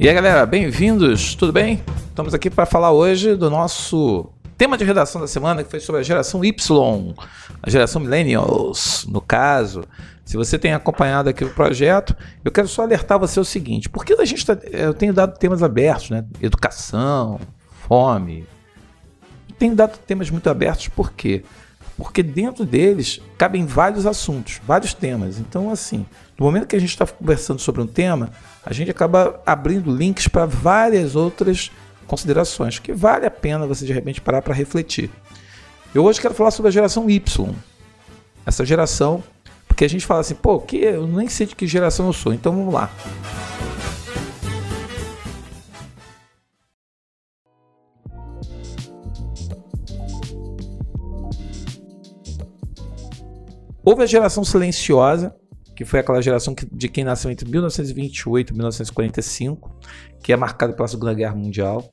E aí, galera, bem-vindos, tudo bem? Estamos aqui para falar hoje do nosso tema de redação da semana, que foi sobre a geração Y, a geração Millennials, no caso. Se você tem acompanhado aqui o projeto, eu quero só alertar você o seguinte: porque a gente tá, eu tenho dado temas abertos, né? Educação, fome. Tenho dado temas muito abertos, por quê? Porque dentro deles cabem vários assuntos, vários temas. Então, assim, no momento que a gente está conversando sobre um tema, a gente acaba abrindo links para várias outras considerações que vale a pena você de repente parar para refletir. Eu hoje quero falar sobre a geração Y. Essa geração, porque a gente fala assim, pô, que eu nem sei de que geração eu sou, então vamos lá. Houve a geração silenciosa, que foi aquela geração que, de quem nasceu entre 1928 e 1945, que é marcada pela Segunda Guerra Mundial.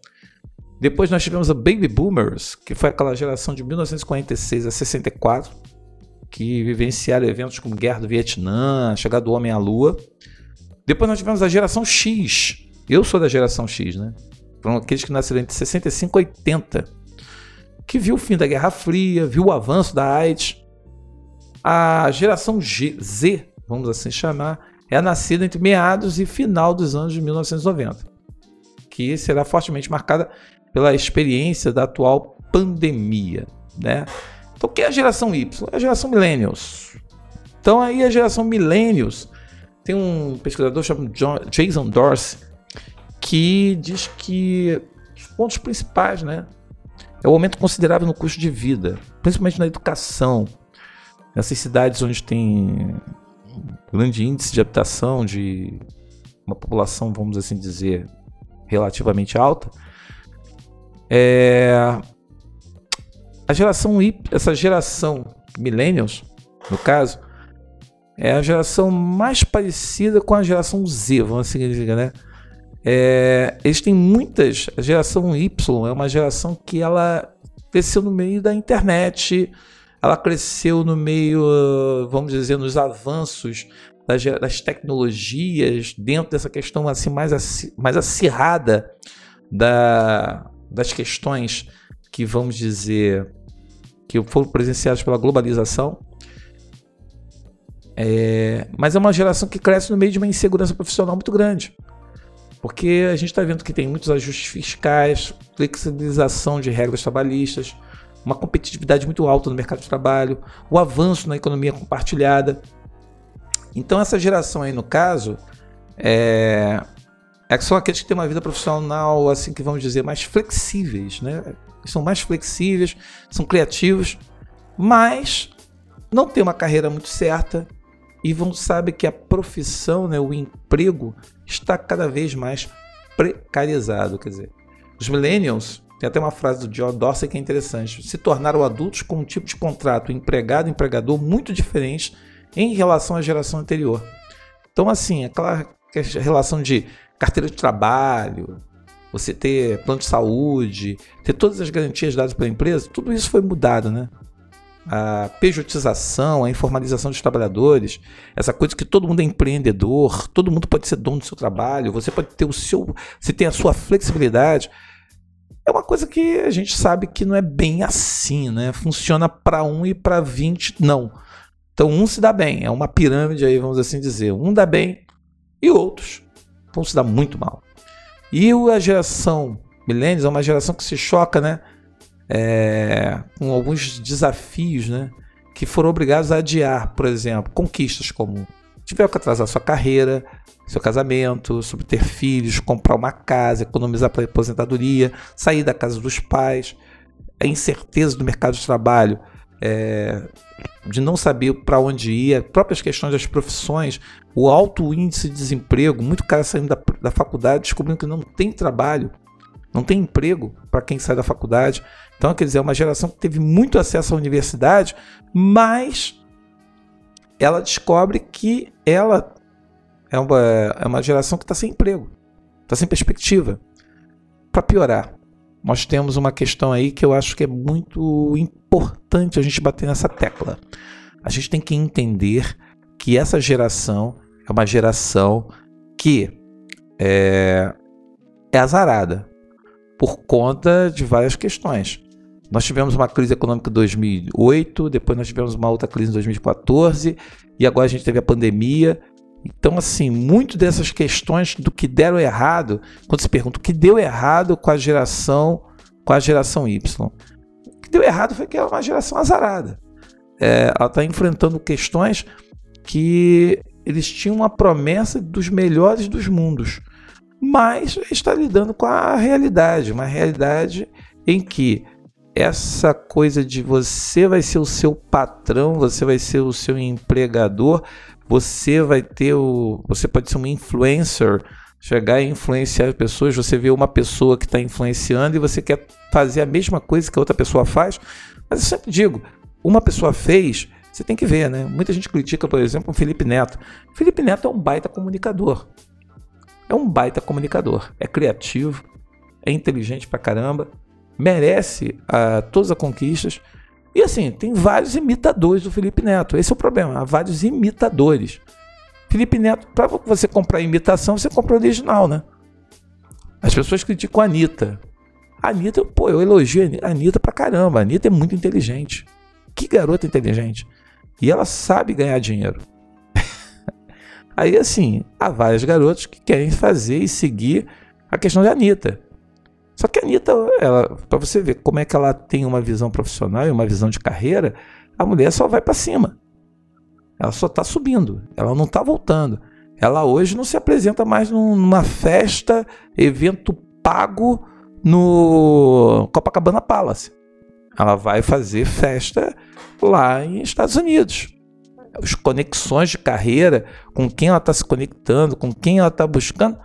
Depois nós tivemos a Baby Boomers, que foi aquela geração de 1946 a 64, que vivenciaram eventos como Guerra do Vietnã, chegada do Homem à Lua. Depois nós tivemos a geração X. Eu sou da geração X, né? Foram aqueles que nasceram entre 65 e 80, que viu o fim da Guerra Fria, viu o avanço da AIDS. A geração G, Z vamos assim chamar, é nascida entre meados e final dos anos de 1990, que será fortemente marcada pela experiência da atual pandemia, né? Então, o que é a geração Y? É a geração Millennials. Então, aí a geração Millennials tem um pesquisador chamado John, Jason Dorsey que diz que os pontos principais, né, é o aumento considerável no custo de vida, principalmente na educação. Nessas cidades onde tem grande índice de habitação de uma população, vamos assim dizer, relativamente alta, é, a geração Y, essa geração millennials, no caso, é a geração mais parecida com a geração Z, vamos assim dizer, né? É, eles têm muitas. A geração Y é uma geração que ela cresceu no meio da internet, ela cresceu no meio, vamos dizer, nos avanços das, das tecnologias, dentro dessa questão assim mais, mais acirrada da, das questões que, vamos dizer, que foram presenciadas pela globalização. É, mas é uma geração que cresce no meio de uma insegurança profissional muito grande. Porque a gente está vendo que tem muitos ajustes fiscais, flexibilização de regras trabalhistas, uma competitividade muito alta no mercado de trabalho, o avanço na economia compartilhada. Então essa geração aí, no caso, é, é que são aqueles que têm uma vida profissional, assim que vamos dizer, mais flexíveis, né? São mais flexíveis, são criativos, mas não tem uma carreira muito certa e vão saber que a profissão, né, o emprego está cada vez mais precarizado, quer dizer, os millennials tem até uma frase do John Dorsey que é interessante. Se tornaram adultos com um tipo de contrato empregado-empregador muito diferente em relação à geração anterior. Então, assim, aquela relação de carteira de trabalho, você ter plano de saúde, ter todas as garantias dadas pela empresa, tudo isso foi mudado, né? A pejotização, a informalização dos trabalhadores, essa coisa que todo mundo é empreendedor, todo mundo pode ser dono do seu trabalho, você pode ter o seu, você tem a sua flexibilidade. É uma coisa que a gente sabe que não é bem assim, né? Funciona para um e para 20 não. Então um se dá bem, é uma pirâmide aí, vamos assim dizer. Um dá bem e outros vão se dar muito mal. E a geração milênios é uma geração que se choca, né? É, com alguns desafios, né? Que foram obrigados a adiar, por exemplo, conquistas como tiver que atrasar sua carreira, seu casamento, sobre ter filhos, comprar uma casa, economizar para a aposentadoria, sair da casa dos pais, a incerteza do mercado de trabalho, é, de não saber para onde ir, próprias questões das profissões, o alto índice de desemprego, muito cara saindo da, da faculdade descobrindo que não tem trabalho, não tem emprego para quem sai da faculdade. Então, quer dizer, é uma geração que teve muito acesso à universidade, mas ela descobre que ela é uma, é uma geração que está sem emprego, está sem perspectiva. Para piorar, nós temos uma questão aí que eu acho que é muito importante a gente bater nessa tecla. A gente tem que entender que essa geração é uma geração que é, é azarada por conta de várias questões. Nós tivemos uma crise econômica em 2008, depois nós tivemos uma outra crise em 2014 e agora a gente teve a pandemia. Então, assim, muito dessas questões do que deram errado, quando se pergunta o que deu errado com a geração, com a geração Y, o que deu errado foi que é uma geração azarada. É, ela está enfrentando questões que eles tinham uma promessa dos melhores dos mundos, mas está lidando com a realidade, uma realidade em que essa coisa de você vai ser o seu patrão, você vai ser o seu empregador, você vai ter o. Você pode ser um influencer, chegar e influenciar pessoas. Você vê uma pessoa que está influenciando e você quer fazer a mesma coisa que a outra pessoa faz. Mas eu sempre digo: uma pessoa fez, você tem que ver, né? Muita gente critica, por exemplo, o Felipe Neto. Felipe Neto é um baita comunicador. É um baita comunicador. É criativo, é inteligente pra caramba merece uh, todas as conquistas. E assim, tem vários imitadores do Felipe Neto. Esse é o problema, há vários imitadores. Felipe Neto, para você comprar imitação, você compra original, né? As pessoas criticam a Anitta. A Anitta, pô, eu elogio a Anitta pra caramba. A Anitta é muito inteligente. Que garota inteligente. E ela sabe ganhar dinheiro. Aí, assim, há várias garotas que querem fazer e seguir a questão da Anitta. Só que a Anitta, para você ver como é que ela tem uma visão profissional e uma visão de carreira, a mulher só vai para cima. Ela só está subindo, ela não está voltando. Ela hoje não se apresenta mais numa festa, evento pago no Copacabana Palace. Ela vai fazer festa lá em Estados Unidos. As conexões de carreira, com quem ela está se conectando, com quem ela está buscando,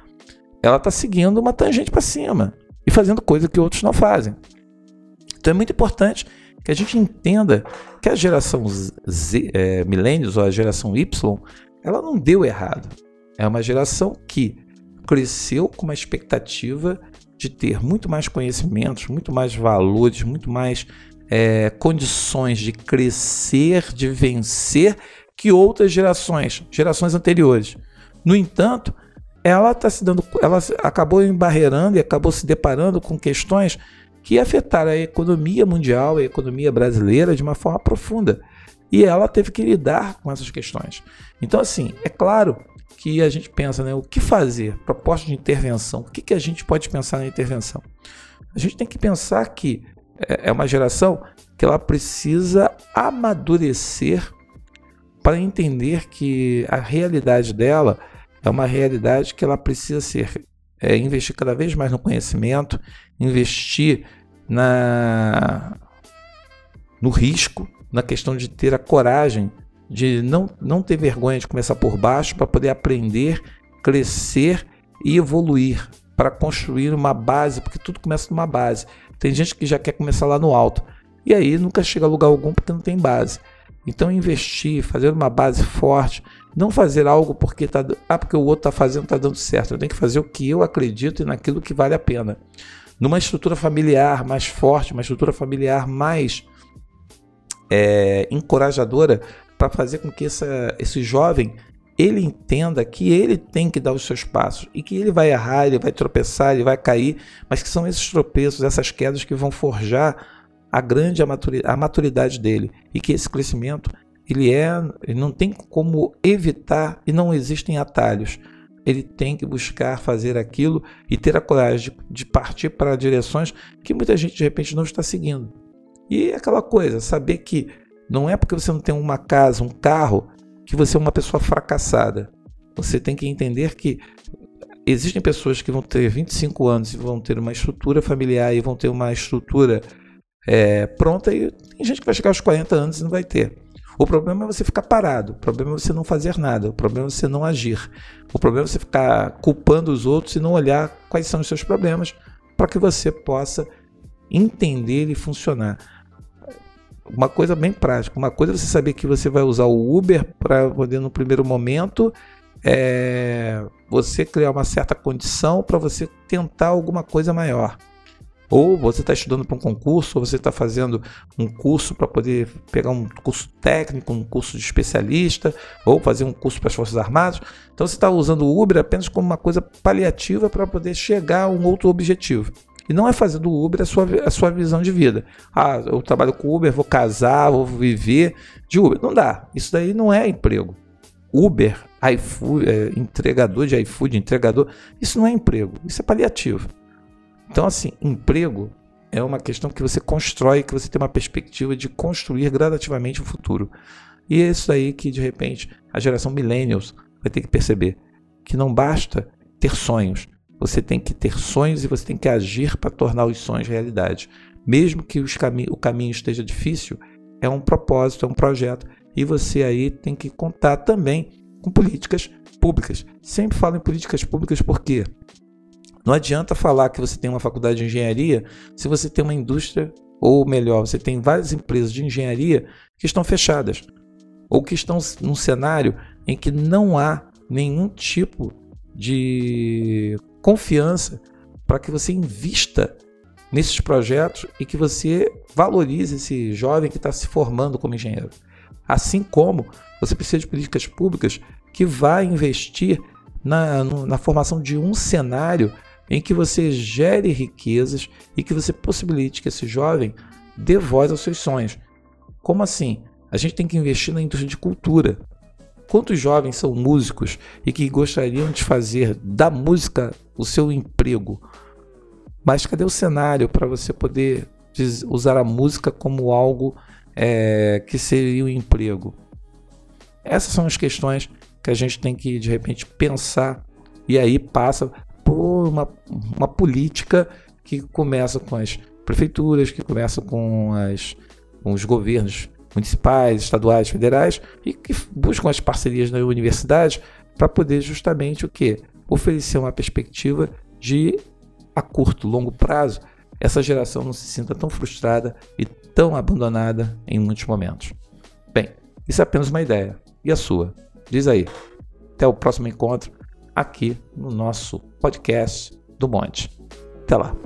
ela está seguindo uma tangente para cima e fazendo coisa que outros não fazem. Então é muito importante que a gente entenda que a geração Z, é, milênios ou a geração Y, ela não deu errado. É uma geração que cresceu com uma expectativa de ter muito mais conhecimentos, muito mais valores, muito mais é, condições de crescer, de vencer que outras gerações, gerações anteriores. No entanto, ela está se dando, ela acabou embarreirando e acabou se deparando com questões que afetaram a economia mundial, a economia brasileira de uma forma profunda. E ela teve que lidar com essas questões. Então, assim, é claro que a gente pensa, né, o que fazer? Proposta de intervenção. O que, que a gente pode pensar na intervenção? A gente tem que pensar que é, é uma geração que ela precisa amadurecer para entender que a realidade dela é uma realidade que ela precisa ser é, investir cada vez mais no conhecimento, investir na no risco, na questão de ter a coragem de não, não ter vergonha de começar por baixo para poder aprender, crescer e evoluir para construir uma base, porque tudo começa numa base. Tem gente que já quer começar lá no alto e aí nunca chega a lugar algum porque não tem base. Então investir, fazer uma base forte, não fazer algo porque tá, ah, porque o outro está fazendo, está dando certo. Eu tenho que fazer o que eu acredito e naquilo que vale a pena. Numa estrutura familiar mais forte, uma estrutura familiar mais é, encorajadora para fazer com que essa, esse jovem ele entenda que ele tem que dar os seus passos e que ele vai errar, ele vai tropeçar, ele vai cair, mas que são esses tropeços, essas quedas que vão forjar a grande a maturidade dele e que esse crescimento ele é, ele não tem como evitar e não existem atalhos. Ele tem que buscar fazer aquilo e ter a coragem de, de partir para direções que muita gente de repente não está seguindo. E é aquela coisa, saber que não é porque você não tem uma casa, um carro, que você é uma pessoa fracassada. Você tem que entender que existem pessoas que vão ter 25 anos e vão ter uma estrutura familiar e vão ter uma estrutura é, pronta, e tem gente que vai chegar aos 40 anos e não vai ter. O problema é você ficar parado, o problema é você não fazer nada, o problema é você não agir. O problema é você ficar culpando os outros e não olhar quais são os seus problemas para que você possa entender e funcionar. Uma coisa bem prática, uma coisa é você saber que você vai usar o Uber para poder no primeiro momento é, você criar uma certa condição para você tentar alguma coisa maior. Ou você está estudando para um concurso, ou você está fazendo um curso para poder pegar um curso técnico, um curso de especialista, ou fazer um curso para as Forças Armadas. Então você está usando o Uber apenas como uma coisa paliativa para poder chegar a um outro objetivo. E não é fazer do Uber a sua, a sua visão de vida. Ah, eu trabalho com Uber, vou casar, vou viver de Uber. Não dá. Isso daí não é emprego. Uber, iFood, é, entregador de iFood, entregador, isso não é emprego, isso é paliativo. Então, assim, emprego é uma questão que você constrói, que você tem uma perspectiva de construir gradativamente o futuro. E é isso aí que, de repente, a geração millennials vai ter que perceber. Que não basta ter sonhos. Você tem que ter sonhos e você tem que agir para tornar os sonhos realidade. Mesmo que cami o caminho esteja difícil, é um propósito, é um projeto. E você aí tem que contar também com políticas públicas. Sempre falo em políticas públicas porque não adianta falar que você tem uma faculdade de engenharia se você tem uma indústria, ou melhor, você tem várias empresas de engenharia que estão fechadas, ou que estão num cenário em que não há nenhum tipo de confiança para que você invista nesses projetos e que você valorize esse jovem que está se formando como engenheiro. Assim como você precisa de políticas públicas que vá investir na, na formação de um cenário em que você gere riquezas e que você possibilite que esse jovem dê voz aos seus sonhos. Como assim? A gente tem que investir na indústria de cultura. Quantos jovens são músicos e que gostariam de fazer da música o seu emprego? Mas cadê o cenário para você poder usar a música como algo é, que seria um emprego? Essas são as questões que a gente tem que, de repente, pensar e aí passa uma, uma política que começa com as prefeituras, que começa com, as, com os governos municipais, estaduais, federais e que buscam as parcerias nas universidades para poder justamente o que oferecer uma perspectiva de a curto, longo prazo essa geração não se sinta tão frustrada e tão abandonada em muitos momentos. Bem, isso é apenas uma ideia. E a sua? Diz aí. Até o próximo encontro aqui no nosso podcast do Monte. Até lá.